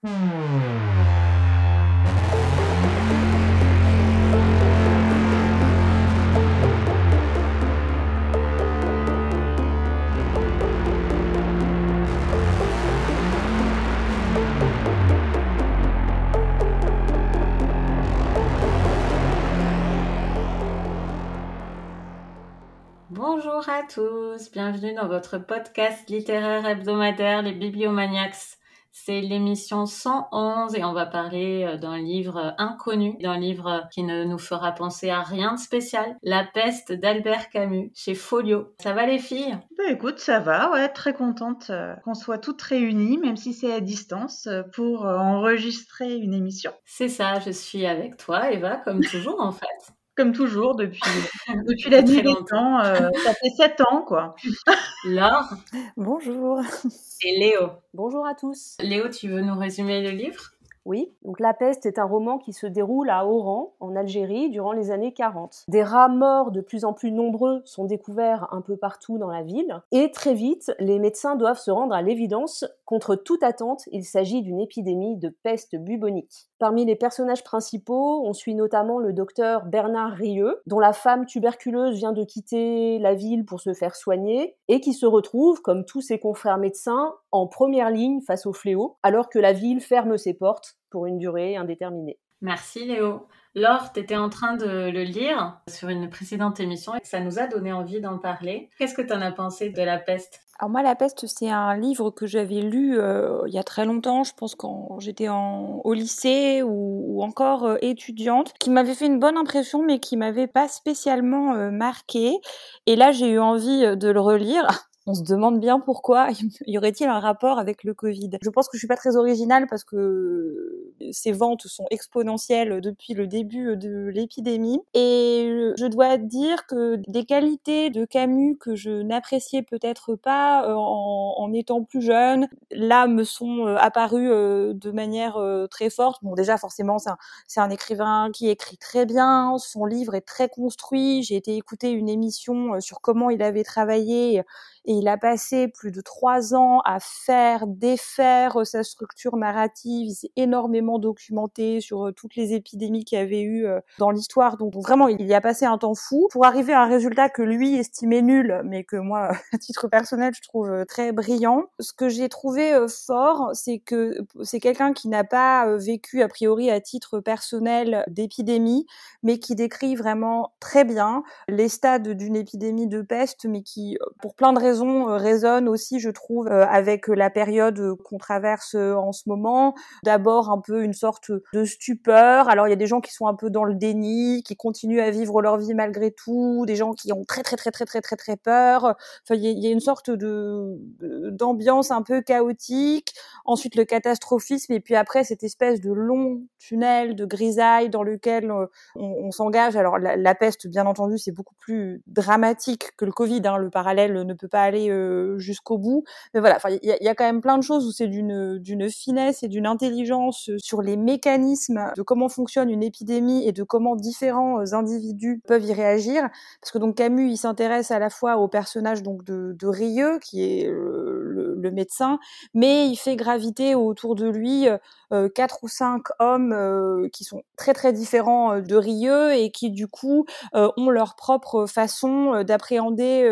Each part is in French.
Bonjour à tous, bienvenue dans votre podcast littéraire hebdomadaire Les Bibliomaniacs. C'est l'émission 111 et on va parler euh, d'un livre inconnu, d'un livre qui ne nous fera penser à rien de spécial, La peste d'Albert Camus chez Folio. Ça va les filles? Bah écoute, ça va, ouais, très contente euh, qu'on soit toutes réunies, même si c'est à distance, euh, pour enregistrer une émission. C'est ça, je suis avec toi Eva, comme toujours en fait comme toujours depuis, depuis la nuit des temps. Euh, ça fait sept ans, quoi. Laure. Bonjour. Et Léo. Bonjour à tous. Léo, tu veux nous résumer le livre? Oui, donc La peste est un roman qui se déroule à Oran, en Algérie, durant les années 40. Des rats morts de plus en plus nombreux sont découverts un peu partout dans la ville, et très vite, les médecins doivent se rendre à l'évidence, contre toute attente, il s'agit d'une épidémie de peste bubonique. Parmi les personnages principaux, on suit notamment le docteur Bernard Rieux, dont la femme tuberculeuse vient de quitter la ville pour se faire soigner, et qui se retrouve, comme tous ses confrères médecins, en première ligne face au fléau, alors que la ville ferme ses portes pour une durée indéterminée. Merci Léo. Laure, tu étais en train de le lire sur une précédente émission et ça nous a donné envie d'en parler. Qu'est-ce que tu en as pensé de La peste? Alors moi, La peste, c'est un livre que j'avais lu euh, il y a très longtemps, je pense quand j'étais au lycée ou, encore euh, étudiante, qui m'avait fait une bonne impression mais qui m'avait pas spécialement euh, marqué. Et là, j'ai eu envie de le relire on se demande bien pourquoi y aurait-il un rapport avec le Covid. Je pense que je suis pas très originale parce que ces ventes sont exponentielles depuis le début de l'épidémie et je dois dire que des qualités de Camus que je n'appréciais peut-être pas euh, en, étant plus jeune, là me sont euh, apparues euh, de manière très forte. Bon déjà forcément c'est un, un écrivain qui écrit très bien, son livre est très construit. J'ai été écouter une émission sur comment il avait travaillé et il a passé plus de trois ans à faire, défaire sa structure narrative. Il s'est énormément documenté sur euh, toutes les épidémies qu'il y avait eu euh, dans l'histoire. Donc, vraiment, il y a passé un temps fou pour arriver à un résultat que lui estimait nul, mais que moi, à titre personnel, je trouve euh, très brillant. Ce que j'ai trouvé fort, c'est que c'est quelqu'un qui n'a pas vécu a priori à titre personnel d'épidémie, mais qui décrit vraiment très bien les stades d'une épidémie de peste, mais qui, pour plein de raisons, euh, résonne aussi, je trouve, euh, avec la période qu'on traverse euh, en ce moment. D'abord, un peu une sorte de stupeur. Alors, il y a des gens qui sont un peu dans le déni, qui continuent à vivre leur vie malgré tout, des gens qui ont très, très, très, très, très, très, très peur. Enfin, il y a une sorte de d'ambiance un peu chaotique. Ensuite, le catastrophisme, et puis après, cette espèce de long tunnel de grisaille dans lequel on, s'engage. Alors, la, peste, bien entendu, c'est beaucoup plus dramatique que le Covid. Hein. Le parallèle ne peut pas aller jusqu'au bout. Mais voilà, il y a, quand même plein de choses où c'est d'une finesse et d'une intelligence sur les mécanismes de comment fonctionne une épidémie et de comment différents individus peuvent y réagir. Parce que donc Camus, il s'intéresse à la fois au personnage donc de, de Rieux, qui est le, médecin, mais il fait graviter autour de lui euh, quatre ou cinq hommes euh, qui sont très très différents euh, de Rieux et qui du coup ont leur propre façon d'appréhender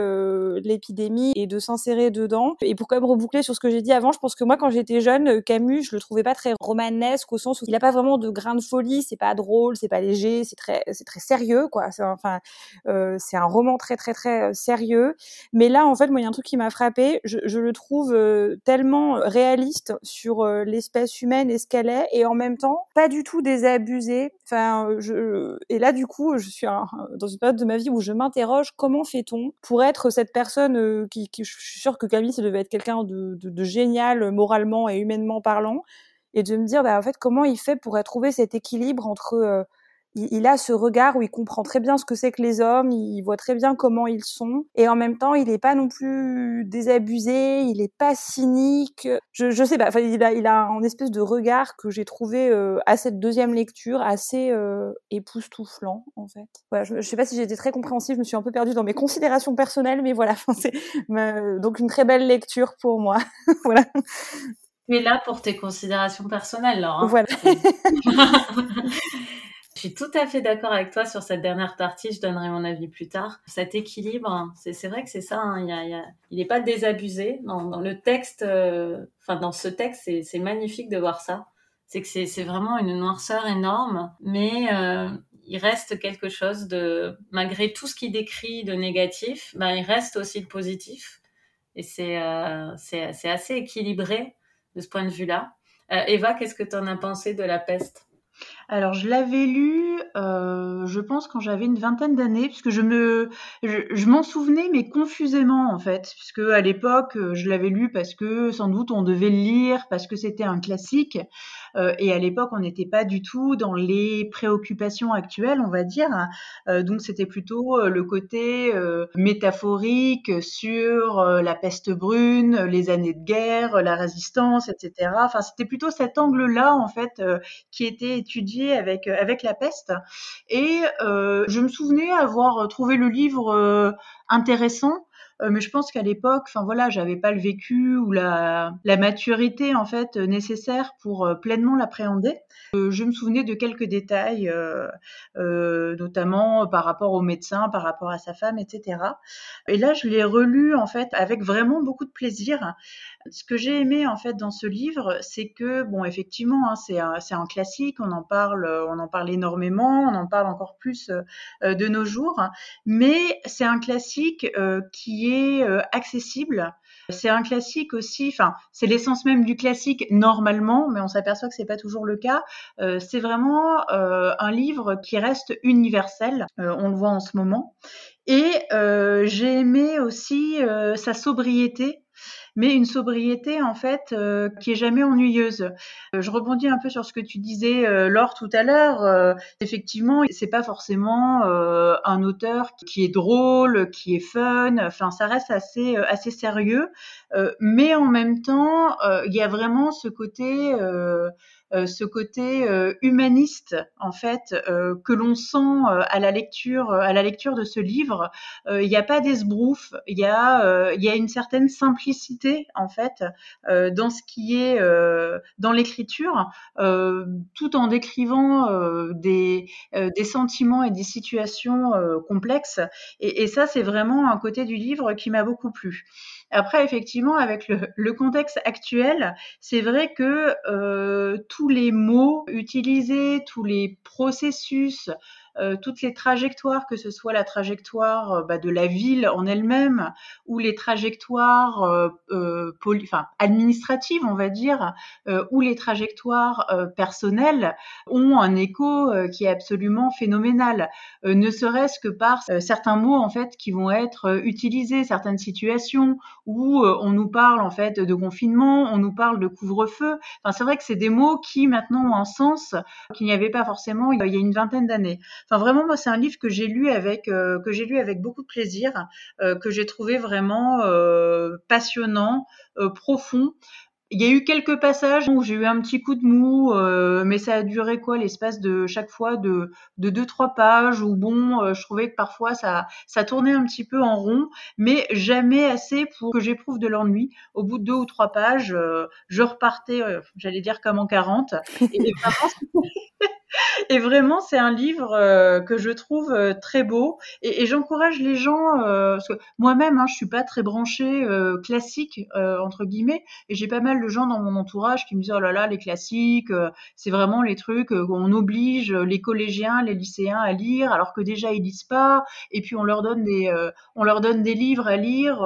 l'épidémie et de s'insérer dedans. Et pour quand même reboucler sur ce que j'ai dit avant, je pense que moi quand j'étais jeune, Camus, je le trouvais pas très romanesque au sens où il a pas vraiment de grain de folie, c'est pas drôle, c'est pas léger, c'est très c'est très sérieux quoi. C'est enfin euh, un roman très très très sérieux. Mais là en fait moi il y a un truc qui m'a frappé, je, le trouve tellement réaliste sur l'espèce humaine et qu'elle est et en même temps pas du tout désabusée. Enfin, et là du coup, je suis dans une période de ma vie où je m'interroge comment fait-on pour être cette personne euh, je suis sûre que Camille, ça devait être quelqu'un de, génial moralement et humainement parlant, et de me dire bah en fait comment il fait pour trouver cet équilibre entre il, a ce regard où il comprend très bien ce que c'est que les hommes, il voit très bien comment ils sont, et en même temps, il n'est pas non plus désabusé, il n'est pas cynique. Je, je sais pas, enfin, il a, il a un espèce de regard que j'ai trouvé euh, à cette deuxième lecture assez euh, époustouflant, en fait. Voilà, je, je sais pas si j'ai été très compréhensive, je me suis un peu perdue dans mes considérations personnelles, mais voilà, c'est donc une très belle lecture pour moi. voilà. Tu es là pour tes considérations personnelles, Laure. Hein. Voilà. Je suis tout à fait d'accord avec toi sur cette dernière partie. Je donnerai mon avis plus tard. Cet équilibre, c'est vrai que c'est ça. Hein, il n'est pas désabusé dans, le texte. Euh, enfin, dans ce texte, c'est magnifique de voir ça. C'est que c'est vraiment une noirceur énorme, mais euh, il reste quelque chose de, malgré tout ce qu'il décrit de négatif, ben, il reste aussi le positif. Et c'est euh, c'est assez équilibré de ce point de vue-là. Eva, qu'est-ce que tu en as pensé de la peste? Alors je l'avais lu, euh, je pense quand j'avais une vingtaine d'années, puisque je me, je, m'en souvenais mais confusément en fait, puisque à l'époque euh, je l'avais lu parce que sans doute on devait le lire parce que c'était un classique, euh, et à l'époque on n'était pas du tout dans les préoccupations actuelles, on va dire, donc c'était plutôt le côté métaphorique sur la peste brune, les années de guerre, la résistance, etc. Enfin c'était plutôt cet angle-là en fait qui était étudié avec euh, avec la peste et euh, je me souvenais avoir trouvé le livre euh, intéressant mais je pense qu'à l'époque, enfin voilà, j'avais pas le vécu ou la, la maturité en fait nécessaire pour pleinement l'appréhender. je me souvenais de quelques détails, notamment par rapport au médecin, par rapport à sa femme, etc. Et là, je l'ai relu en fait avec vraiment beaucoup de plaisir ce que j'ai aimé en fait dans ce livre, c'est que bon, effectivement, hein, c'est un, classique, on en parle, euh, on en parle énormément, on en parle encore plus euh, de nos jours, mais c'est un classique euh, qui est accessible. C'est un classique aussi, enfin, c'est l'essence même du classique normalement, mais on s'aperçoit que c'est pas toujours le cas. c'est vraiment un livre qui reste universel, on le voit en ce moment. Et j'ai aimé aussi sa sobriété mais une sobriété en fait euh, qui est jamais ennuyeuse. Euh, je rebondis un peu sur ce que tu disais, euh, Laure, tout à l'heure. Euh, effectivement, c'est pas forcément un auteur qui est drôle, qui est fun. Enfin, ça reste assez assez sérieux, mais en même temps, il y a vraiment ce côté euh, ce côté euh, humaniste en fait euh, que l'on sent à la lecture à la de ce livre. Il n'y a pas d'esbrouf, il y a y a une certaine simplicité en fait dans ce qui est dans l'écriture, tout en décrivant des des sentiments et des situations complexes. Et, et ça, c'est vraiment un côté du livre qui m'a beaucoup plu. Après, effectivement, avec le, contexte actuel, c'est vrai que euh, tous les mots utilisés, tous les processus, toutes les trajectoires, que ce soit la trajectoire euh, bah, de la ville en elle-même ou les trajectoires euh, euh enfin, administratives, on va dire, ou les trajectoires personnelles, ont un écho qui est absolument phénoménal. ne serait-ce que par certains mots en fait qui vont être utilisés, certaines situations où on nous parle en fait de confinement, on nous parle de couvre-feu. Enfin, c'est vrai que c'est des mots qui maintenant ont un sens qu'il n'y avait pas forcément il y a une vingtaine d'années. Enfin, vraiment, moi, c'est un livre que j'ai lu avec euh, que j'ai lu avec beaucoup de plaisir, euh, que j'ai trouvé vraiment euh, passionnant, profond. Il y a eu quelques passages où j'ai eu un petit coup de mou, mais ça a duré quoi l'espace de chaque fois de, de deux trois pages où bon, je trouvais que parfois ça ça tournait un petit peu en rond, mais jamais assez pour que j'éprouve de l'ennui. Au bout de deux ou trois pages, je repartais, j'allais dire comme en 40. Et vraiment, et vraiment, c'est un livre euh, que je trouve euh, très beau. Et, j'encourage les gens, euh, parce que moi-même, hein, je suis pas très branchée classique entre guillemets, et j'ai pas mal de gens dans mon entourage qui me disent oh là là, les classiques, c'est vraiment les trucs qu'on oblige les collégiens, les lycéens à lire, alors que déjà ils lisent pas. Et puis on leur donne des, on leur donne des livres à lire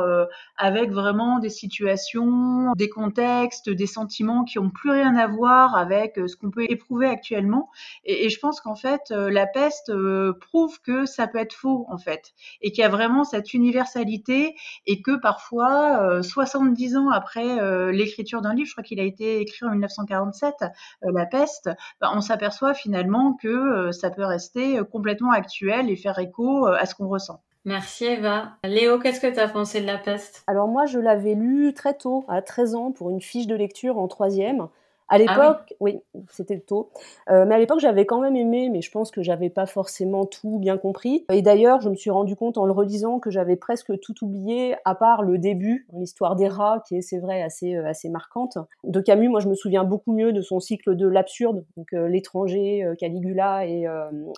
avec vraiment des situations, des contextes, des sentiments qui ont plus rien à voir avec ce qu'on peut éprouver actuellement. Et, et je pense qu'en fait, euh, la peste euh, prouve que ça peut être faux, en fait, et qu'il y a vraiment cette universalité, et que parfois, 70 euh, ans après l'écriture d'un livre, je crois qu'il a été écrit en 1947, La peste, bah, on s'aperçoit finalement que ça peut rester complètement actuel et faire écho à ce qu'on ressent. Merci Eva. Léo, qu'est-ce que tu as pensé de La peste? Alors moi, je l'avais lu très tôt, à 13 ans, pour une fiche de lecture en troisième À ah l'époque, oui, c'était tôt. Euh, mais à l'époque, j'avais quand même aimé, mais je pense que j'avais pas forcément tout bien compris. Et d'ailleurs, je me suis rendu compte en le relisant que j'avais presque tout oublié, à part le début, l'histoire des rats, qui est, c'est vrai, assez, euh, assez marquante. De Camus, moi, je me souviens beaucoup mieux de son cycle de l'absurde, donc euh, l'étranger, Caligula et,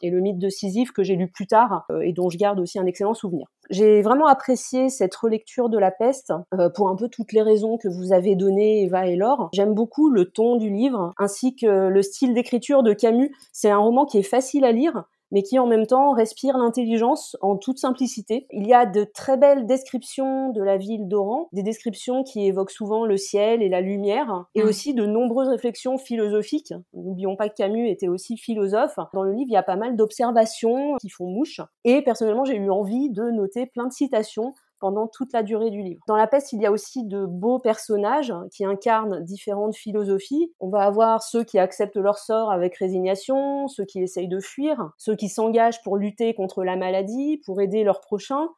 et, le mythe de Sisyphe, que j'ai lu plus tard et dont je garde aussi un excellent souvenir. J'ai vraiment apprécié cette relecture de La Peste pour un peu toutes les raisons que vous avez données, Eva et Laure. J'aime beaucoup le ton du livre, ainsi que le style d'écriture de Camus. C'est un roman qui est facile à lire, mais qui en même temps respire l'intelligence en toute simplicité. Il y a de très belles descriptions de la ville d'Oran, des descriptions qui évoquent souvent le ciel et la lumière, et mm. aussi de nombreuses réflexions philosophiques. N'oublions pas que Camus était aussi philosophe. Dans le livre, il y a pas mal d'observations qui font mouche, et personnellement, j'ai eu envie de noter plein de citations pendant toute la durée du livre. Dans La peste, il y a aussi de beaux personnages qui incarnent différentes philosophies. On va avoir ceux qui acceptent leur sort avec résignation, ceux qui essayent de fuir, ceux qui s'engagent pour lutter contre la maladie, pour aider leurs prochains,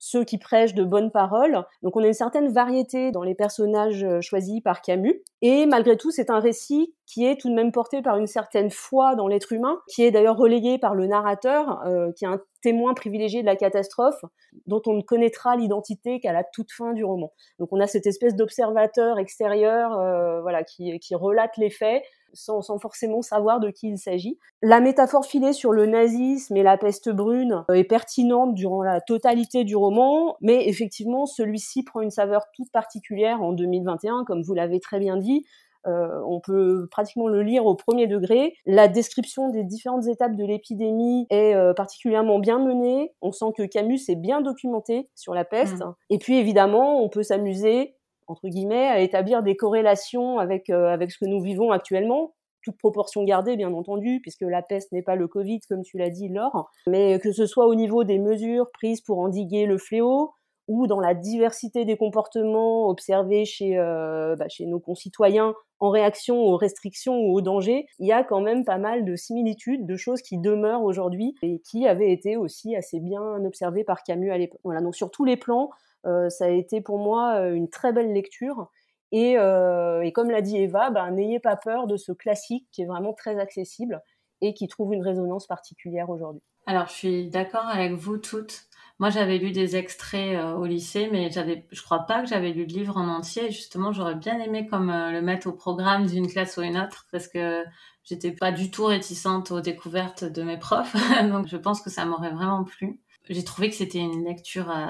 ceux qui prêchent de bonnes paroles. Donc on a une certaine variété dans les personnages euh, choisis par Camus. Et malgré tout, c'est un récit qui est tout de même porté par une certaine foi dans l'être humain, qui est d'ailleurs relayé par le narrateur, euh, qui est un témoin privilégié de la catastrophe, dont on ne connaîtra l'identité qu'à la toute fin du roman. Donc on a cette espèce d'observateur extérieur, euh, voilà, qui, qui relate les faits, sans, forcément savoir de qui il s'agit. La métaphore filée sur le nazisme et la peste brune euh, est pertinente durant la totalité du roman, mais effectivement, celui-ci prend une saveur toute particulière en 2021, comme vous l'avez très bien dit. Euh, on peut pratiquement le lire au premier degré. La description des différentes étapes de l'épidémie est euh, particulièrement bien menée. On sent que Camus est bien documenté sur la peste. Mmh. Et puis évidemment, on peut s'amuser entre guillemets, à établir des corrélations avec, euh, avec ce que nous vivons actuellement, toute proportion gardée, bien entendu, puisque la peste n'est pas le Covid, comme tu l'as dit, Laure, mais que ce soit au niveau des mesures prises pour endiguer le fléau, ou dans la diversité des comportements observés chez, euh, bah, chez nos concitoyens en réaction aux restrictions ou aux dangers, il y a quand même pas mal de similitudes, de choses qui demeurent aujourd'hui et qui avaient été aussi assez bien observées par Camus à l'époque. Voilà, donc sur tous les plans, ça a été pour moi une très belle lecture. Et, et comme l'a dit Eva, ben, n'ayez pas peur de ce classique qui est vraiment très accessible et qui trouve une résonance particulière aujourd'hui. Alors, je suis d'accord avec vous toutes. Moi, j'avais lu des extraits au lycée, mais j'avais, je crois pas que j'avais lu le livre en entier. justement, j'aurais bien aimé comme le mettre au programme d'une classe ou une autre, parce que j'étais pas du tout réticente aux découvertes de mes profs. Donc, je pense que ça m'aurait vraiment plu j'ai trouvé que c'était une lecture euh,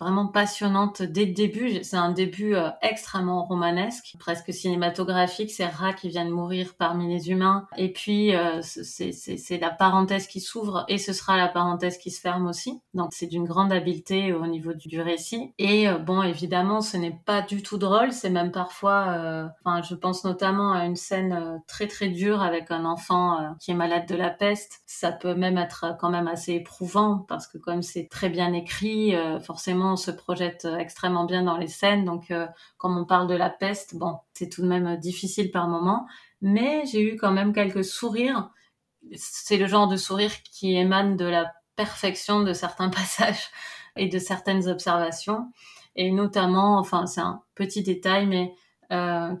vraiment passionnante dès le début. C'est un début euh, extrêmement romanesque, presque cinématographique. C'est rats qui viennent mourir parmi les humains. Et puis, euh, c'est la parenthèse qui s'ouvre et ce sera la parenthèse qui se ferme aussi. Donc, c'est d'une grande habileté au niveau du, récit. Et bon, évidemment, ce n'est pas du tout drôle. C'est même parfois... Enfin, je pense notamment à une scène très, très dure avec un enfant qui est malade de la peste. Ça peut même être quand même assez éprouvant parce que comme c'est très bien écrit, euh, forcément on se projette euh, extrêmement bien dans les scènes. Donc euh, quand on parle de la peste, bon, c'est tout de même difficile par moment, mais j'ai eu quand même quelques sourires. C'est le genre de sourire qui émane de la perfection de certains passages et de certaines observations. Et notamment, enfin c'est un petit détail, mais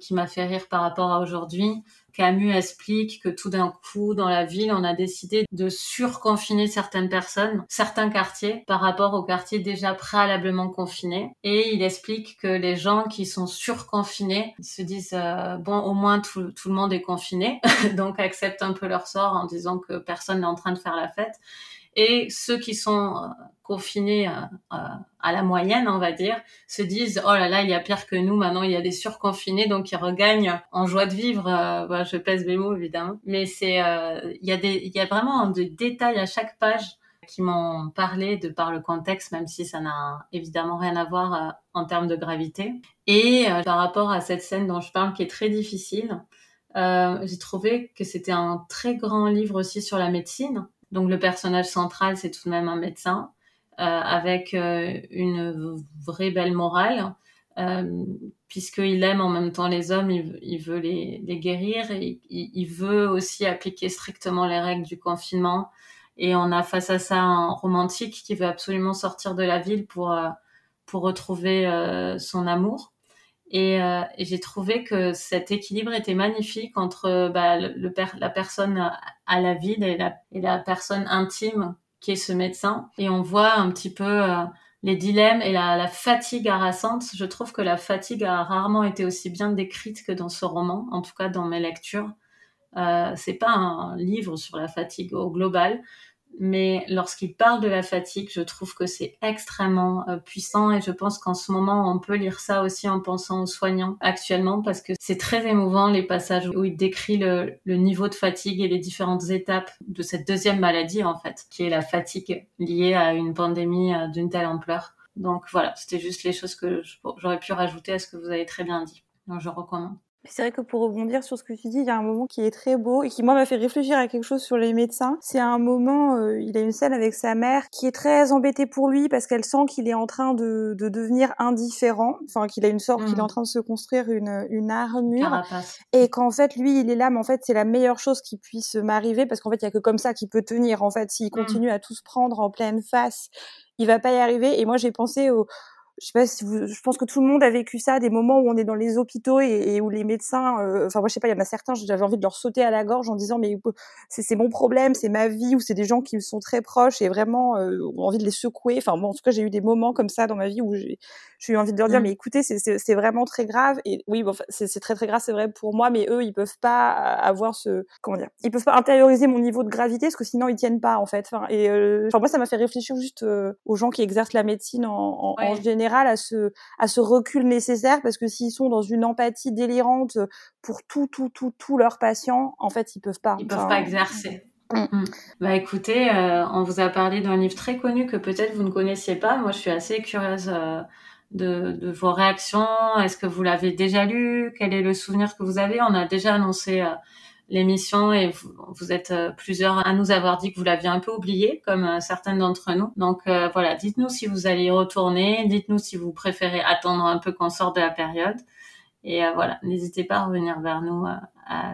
qui m'a fait rire par rapport à aujourd'hui. Camus explique que tout d'un coup, dans la ville, on a décidé de surconfiner certaines personnes, certains quartiers, par rapport aux quartiers déjà préalablement confinés. Et il explique que les gens qui sont surconfinés se disent euh, bon, au moins tout, tout le monde est confiné, donc acceptent un peu leur sort en disant que personne n'est en train de faire la fête et ceux qui sont euh, confinés à, à, la moyenne, on va dire, se disent oh là là, il y a pire que nous. Maintenant, il y a des surconfinés, donc ils regagnent en joie de vivre. Euh, je pèse mes mots évidemment, mais c'est euh, il y a des il y a vraiment des détails à chaque page qui m'ont parlé de par le contexte, même si ça n'a évidemment rien à voir en termes de gravité. Et par rapport à cette scène dont je parle, qui est très difficile, j'ai trouvé que c'était un très grand livre aussi sur la médecine donc le personnage central, c'est tout de même un médecin euh, avec euh, une vraie belle morale, euh, puisqu'il aime en même temps les hommes, il, veut les, guérir, et il, veut aussi appliquer strictement les règles du confinement. Et on a face à ça un romantique qui veut absolument sortir de la ville pour, pour retrouver son amour. Et, j'ai trouvé que cet équilibre était magnifique entre bah, le, la personne à la vide et la, et la personne intime qui est ce médecin. Et on voit un petit peu les dilemmes et la, la, fatigue harassante. Je trouve que la fatigue a rarement été aussi bien décrite que dans ce roman, en tout cas dans mes lectures. Euh, c'est pas un livre sur la fatigue au global, mais lorsqu'il parle de la fatigue, je trouve que c'est extrêmement euh, puissant et je pense qu'en ce moment, on peut lire ça aussi en pensant aux soignants actuellement parce que c'est très émouvant les passages où il décrit le, niveau de fatigue et les différentes étapes de cette deuxième maladie en fait, qui est la fatigue liée à une pandémie euh, d'une telle ampleur. Donc voilà, c'était juste les choses que j'aurais pu rajouter à ce que vous avez très bien dit. Donc je recommande. C'est vrai que pour rebondir sur ce que tu dis, il y a un moment qui est très beau et qui moi m'a fait réfléchir à quelque chose sur les médecins. C'est un moment, euh, il a une scène avec sa mère qui est très embêtée pour lui parce qu'elle sent qu'il est en train de, de devenir indifférent, enfin qu'il a une sorte, qu'il est en mmh. train de se construire une, une armure et qu'en fait lui il est là, mais en fait c'est la meilleure chose qui puisse m'arriver parce qu'en fait il y a que comme ça qu'il peut tenir. En fait, s'il mmh. continue à tout se prendre en pleine face, il va pas y arriver. Et moi j'ai pensé au je sais pas si vous, je pense que tout le monde a vécu ça, des moments où on est dans les hôpitaux et, où les médecins, euh, enfin moi je sais pas, il y en a certains, j'avais envie de leur sauter à la gorge en disant mais c'est mon problème, c'est ma vie, ou c'est des gens qui me sont très proches et vraiment euh, ont envie de les secouer. Enfin bon, en tout cas j'ai eu des moments comme ça dans ma vie où j'ai eu envie de leur dire mmh. mais écoutez c'est vraiment très grave et oui bon, c'est très très grave c'est vrai pour moi, mais eux ils peuvent pas avoir ce comment dire, ils peuvent pas intérioriser mon niveau de gravité parce que sinon ils tiennent pas en fait. Enfin et euh, enfin moi ça m'a fait réfléchir juste aux gens qui exercent la médecine en, en, en général à ce, à ce recul nécessaire parce que s'ils sont dans une empathie délirante pour tout, tout, tout, tous leurs patients, en fait, ils peuvent pas. Ils peuvent pas exercer. Mm. Mm. Bah écoutez, euh, on vous a parlé d'un livre très connu que peut-être vous ne connaissiez pas. Moi, je suis assez curieuse euh, de, de, vos réactions. Est-ce que vous l'avez déjà lu? Quel est le souvenir que vous avez? On a déjà annoncé euh, l'émission et vous, êtes euh, plusieurs à nous avoir dit que vous l'aviez un peu oublié, comme euh, certaines d'entre nous. Donc euh, voilà, dites-nous si vous allez y retourner, dites-nous si vous préférez attendre un peu qu'on sorte de la période. Et voilà, n'hésitez pas à revenir vers nous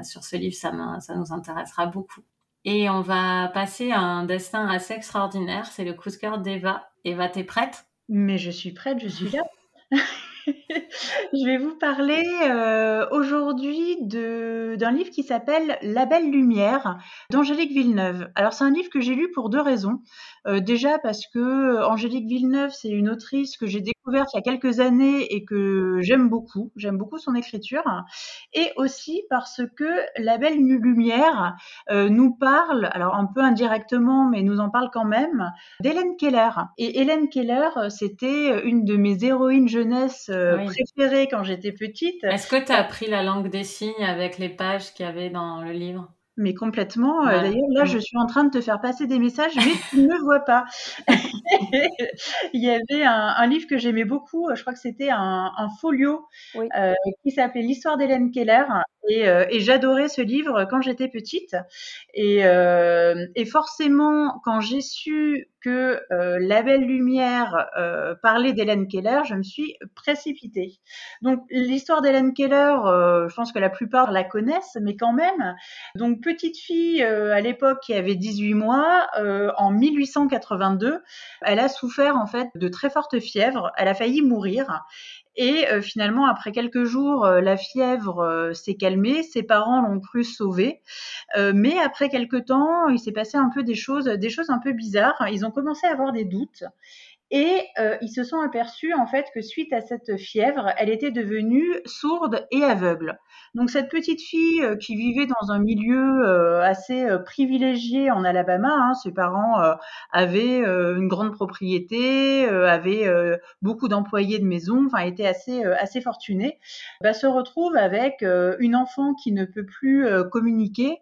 sur ce livre, ça, ça nous intéressera beaucoup. Et on va passer à un destin assez extraordinaire, c'est le coup de cœur d'Eva. Eva, t'es prête? Mais je suis prête, je suis là. Je vais vous parler euh, aujourd'hui d'un livre qui s'appelle La Belle Lumière d'Angélique Villeneuve. Alors c'est un livre que j'ai lu pour deux raisons. Euh, déjà parce que euh, Angélique Villeneuve, c'est une autrice que j'ai découverte il y a quelques années et que j'aime beaucoup. J'aime beaucoup son écriture. Et aussi parce que La Belle Lumière euh, nous parle, alors un peu indirectement, mais nous en parle quand même, d'Hélène Keller. Et Hélène Keller, c'était une de mes héroïnes jeunesse préférées quand j'étais petite. Est-ce que tu as appris la langue des signes avec les pages qu'il y avait dans le livre? Mais complètement. Euh, d'ailleurs, là, je suis en train de te faire passer des messages, mais tu ne me vois pas. Il y avait un, livre que j'aimais beaucoup, je crois que c'était un, folio euh, qui s'appelait L'histoire d'Hélène Keller. Euh, et, j'adorais ce livre quand j'étais petite. Et, et forcément, quand j'ai su que euh, La Belle Lumière euh, parlait d'Hélène Keller, je me suis précipitée. Donc l'histoire d'Hélène Keller, euh, je pense que la plupart la connaissent, mais quand même. Donc petite fille à l'époque qui avait 18 mois, en 1882, elle a souffert en fait de très fortes fièvres. Elle a failli mourir. Et euh, finalement, après quelques jours, euh, la fièvre euh, s'est calmée. Ses parents l'ont cru sauvée. mais après quelques temps, il s'est passé un peu des choses, des choses un peu bizarres. Ils ont commencé à avoir des doutes. Et ils se sont aperçus en fait que suite à cette fièvre, elle était devenue sourde et aveugle. Donc cette petite fille euh, qui vivait dans un milieu euh, assez euh, privilégié en Alabama, hein, ses parents avaient une grande propriété, avaient beaucoup d'employés de maison, enfin était assez assez fortunée, bah, se retrouve avec une enfant qui ne peut plus communiquer.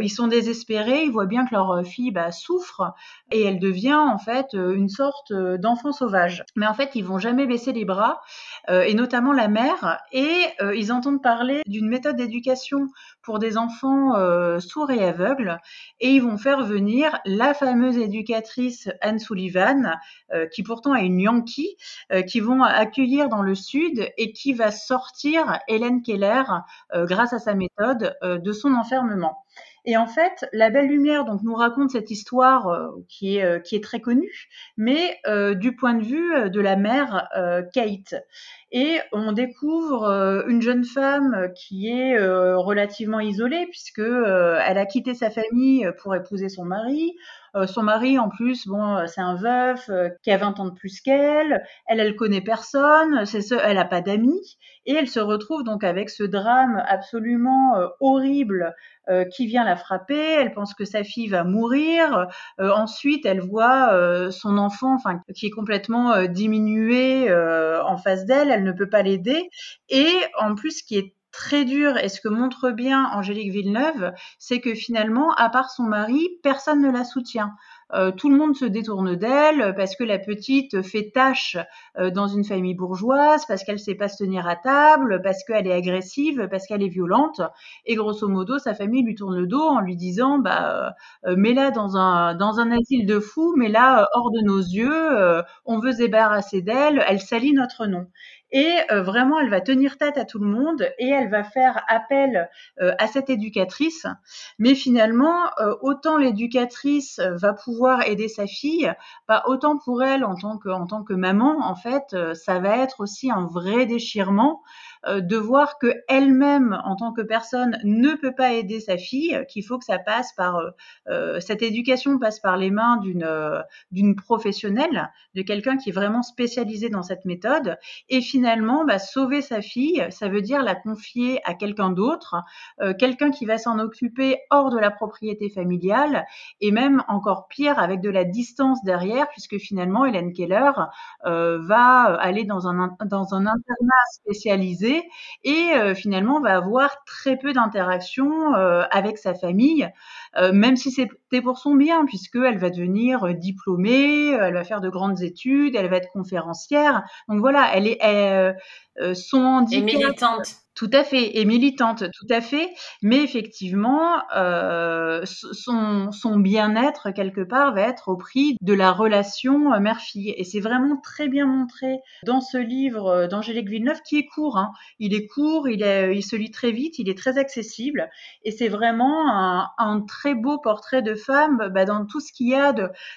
ils sont désespérés, ils voient bien que leur fille bah, souffre et elle devient en fait une sorte d'enfant sauvage. Mais en fait, ils vont jamais baisser les bras, et notamment la mère, et ils entendent parler d'une méthode d'éducation pour des enfants euh, sourds et aveugles et ils vont faire venir la fameuse éducatrice Anne Sullivan euh, qui pourtant est une Yankee euh, qui vont accueillir dans le sud et qui va sortir Hélène Keller grâce à sa méthode de son enfermement. Et en fait, La Belle Lumière donc nous raconte cette histoire euh, qui est qui est très connue, mais du point de vue de la mère Kate. Et on découvre une jeune femme qui est relativement isolée puisque elle a quitté sa famille pour épouser son mari. Euh, son mari, en plus, bon, euh, c'est un veuf euh, qui a 20 ans de plus qu'elle. Elle, elle connaît personne. C'est ce, elle a pas d'amis. Et elle se retrouve donc avec ce drame absolument horrible qui vient la frapper. Elle pense que sa fille va mourir. ensuite, elle voit son enfant, enfin, qui est complètement diminué en face d'elle. Elle ne peut pas l'aider. Et en plus, qui est très dur et ce que montre bien Angélique Villeneuve, c'est que finalement, à part son mari, personne ne la soutient. Euh, tout le monde se détourne d'elle parce que la petite fait tâche euh, dans une famille bourgeoise, parce qu'elle sait pas se tenir à table, parce qu'elle est agressive, parce qu'elle est violente. Et grosso modo, sa famille lui tourne le dos en lui disant, bah, euh, mets-la dans un dans un asile de fous, mets-la hors de nos yeux. on veut se débarrasser d'elle. Elle salit notre nom et euh, vraiment elle va tenir tête à tout le monde et elle va faire appel euh, à cette éducatrice. Mais finalement, euh, autant l'éducatrice va pouvoir aider sa fille, pas bah, autant pour elle en tant que en tant que maman, en fait, ça va être aussi un vrai déchirement euh, de voir que elle-même, en tant que personne, ne peut pas aider sa fille, qu'il faut que ça passe par euh, euh, cette éducation passe par les mains d'une d'une professionnelle, de quelqu'un qui est vraiment spécialisé dans cette méthode. Et finalement, bah, sauver sa fille, ça veut dire la confier à quelqu'un d'autre, quelqu'un qui va s'en occuper hors de la propriété familiale, et même encore pire avec de la distance derrière, puisque finalement Hélène Keller va aller dans un dans un internat spécialisé et euh, finalement va avoir très peu d'interaction euh, avec sa famille, euh, même si c'était pour son bien, puisqu'elle va devenir diplômée, elle va faire de grandes études, elle va être conférencière. Donc voilà, elle est son handicap. Et militante. Tout à fait, et militante, tout à fait. Mais effectivement, euh, son, bien-être, quelque part, va être au prix de la relation euh, mère-fille. Et c'est vraiment très bien montré dans ce livre euh, d'Angélique Villeneuve, qui est court. Hein. Il est court, il, se lit très vite, il est très accessible. Et c'est vraiment un, un, très beau portrait de femme bah, dans tout ce qu'il y a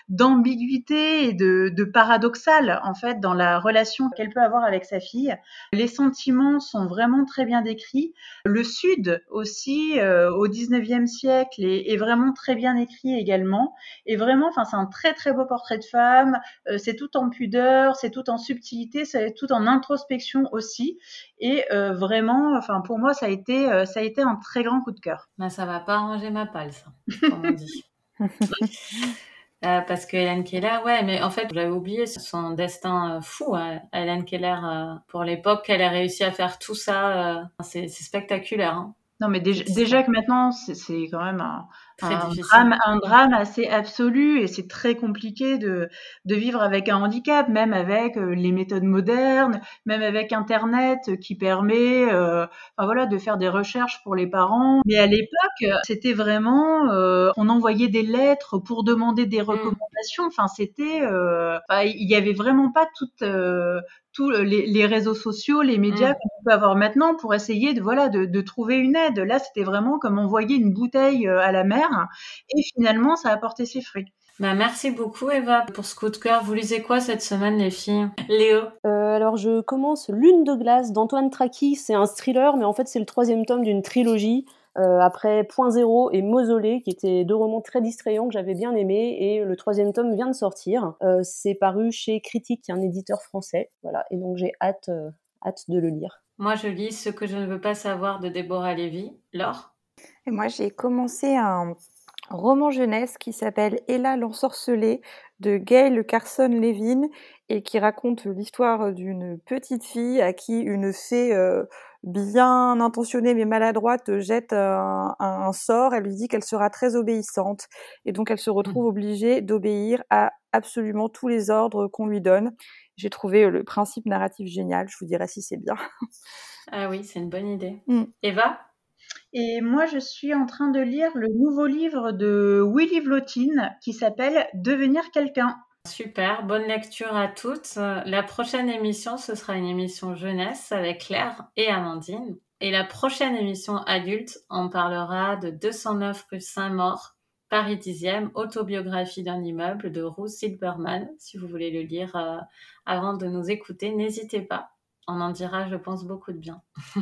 d'ambiguïté et de, de paradoxal, en fait, dans la relation qu'elle peut avoir avec sa fille. Les sentiments sont vraiment très bien décrit. Le Sud aussi, euh, au 19e siècle, est, vraiment très bien écrit également. Et vraiment, enfin, c'est un très très beau portrait de femme. Euh, c'est tout en pudeur, c'est tout en subtilité, c'est tout en introspection aussi. Et euh, vraiment, enfin, pour moi, ça a été, ça a été un très grand coup de cœur. Ben, ça va pas arranger ma palle, ça, comme on dit. Euh, parce que Hélène Keller, ouais, mais en fait, j'avais oublié son destin euh, fou. Hein. Hélène Keller, euh, pour l'époque, elle a réussi à faire tout ça. c'est spectaculaire. Hein. Non, mais déjà, déjà que maintenant, c'est quand même un, un drame, un drame assez absolu et c'est très compliqué de, de vivre avec un handicap, même avec euh, les méthodes modernes, même avec Internet qui permet, euh, enfin voilà, de faire des recherches pour les parents. Mais à l'époque, c'était vraiment, euh, on envoyait des lettres pour demander des mmh. recommandations. Enfin, c'était, euh, il y avait vraiment pas toute tous les, les, réseaux sociaux, les médias mmh. qu'on peut avoir maintenant pour essayer de voilà de, de trouver une aide. Là, c'était vraiment comme envoyer une bouteille à la mer et finalement, ça a porté ses fruits. Bah, merci beaucoup Eva pour ce coup de cœur. Vous lisez quoi cette semaine les filles? Léo? Euh, Alors je commence Lune de glace d'Antoine Traki. C'est un thriller mais en fait c'est le troisième tome d'une trilogie. Euh, après Point Zéro et Mausolée, qui étaient deux romans très distrayants que j'avais bien aimés, et le troisième tome vient de sortir. Euh, c'est paru chez Critique, un éditeur français. Voilà, et donc j'ai hâte, hâte de le lire. Moi, je lis Ce que je ne veux pas savoir de Déborah Lévy. Laure et moi, j'ai commencé un roman jeunesse qui s'appelle Ella l'ensorcelée de Gail Carson Levin et qui raconte l'histoire d'une petite fille à qui une fée euh, bien intentionnée mais maladroite jette un, sort. Elle lui dit qu'elle sera très obéissante et donc elle se retrouve mmh. obligée d'obéir à absolument tous les ordres qu'on lui donne. J'ai trouvé le principe narratif génial. Je vous dirai si c'est bien. Ah oui, c'est une bonne idée. Mmh. Eva? Et moi, je suis en train de lire le nouveau livre de Willy Vlotine qui s'appelle Devenir quelqu'un. Super, bonne lecture à toutes. La prochaine émission, ce sera une émission jeunesse avec Claire et Amandine. Et la prochaine émission adulte, on parlera de 209 rue Saint-Maur, Paris 10e, autobiographie d'un immeuble de Ruth Silberman. Si vous voulez le lire euh, avant de nous écouter, n'hésitez pas. On en dira, je pense, beaucoup de bien.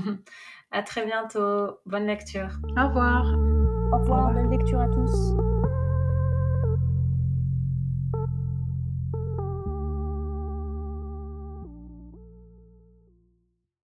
à très bientôt. Bonne lecture. Au revoir. Au revoir. Bonne lecture à tous.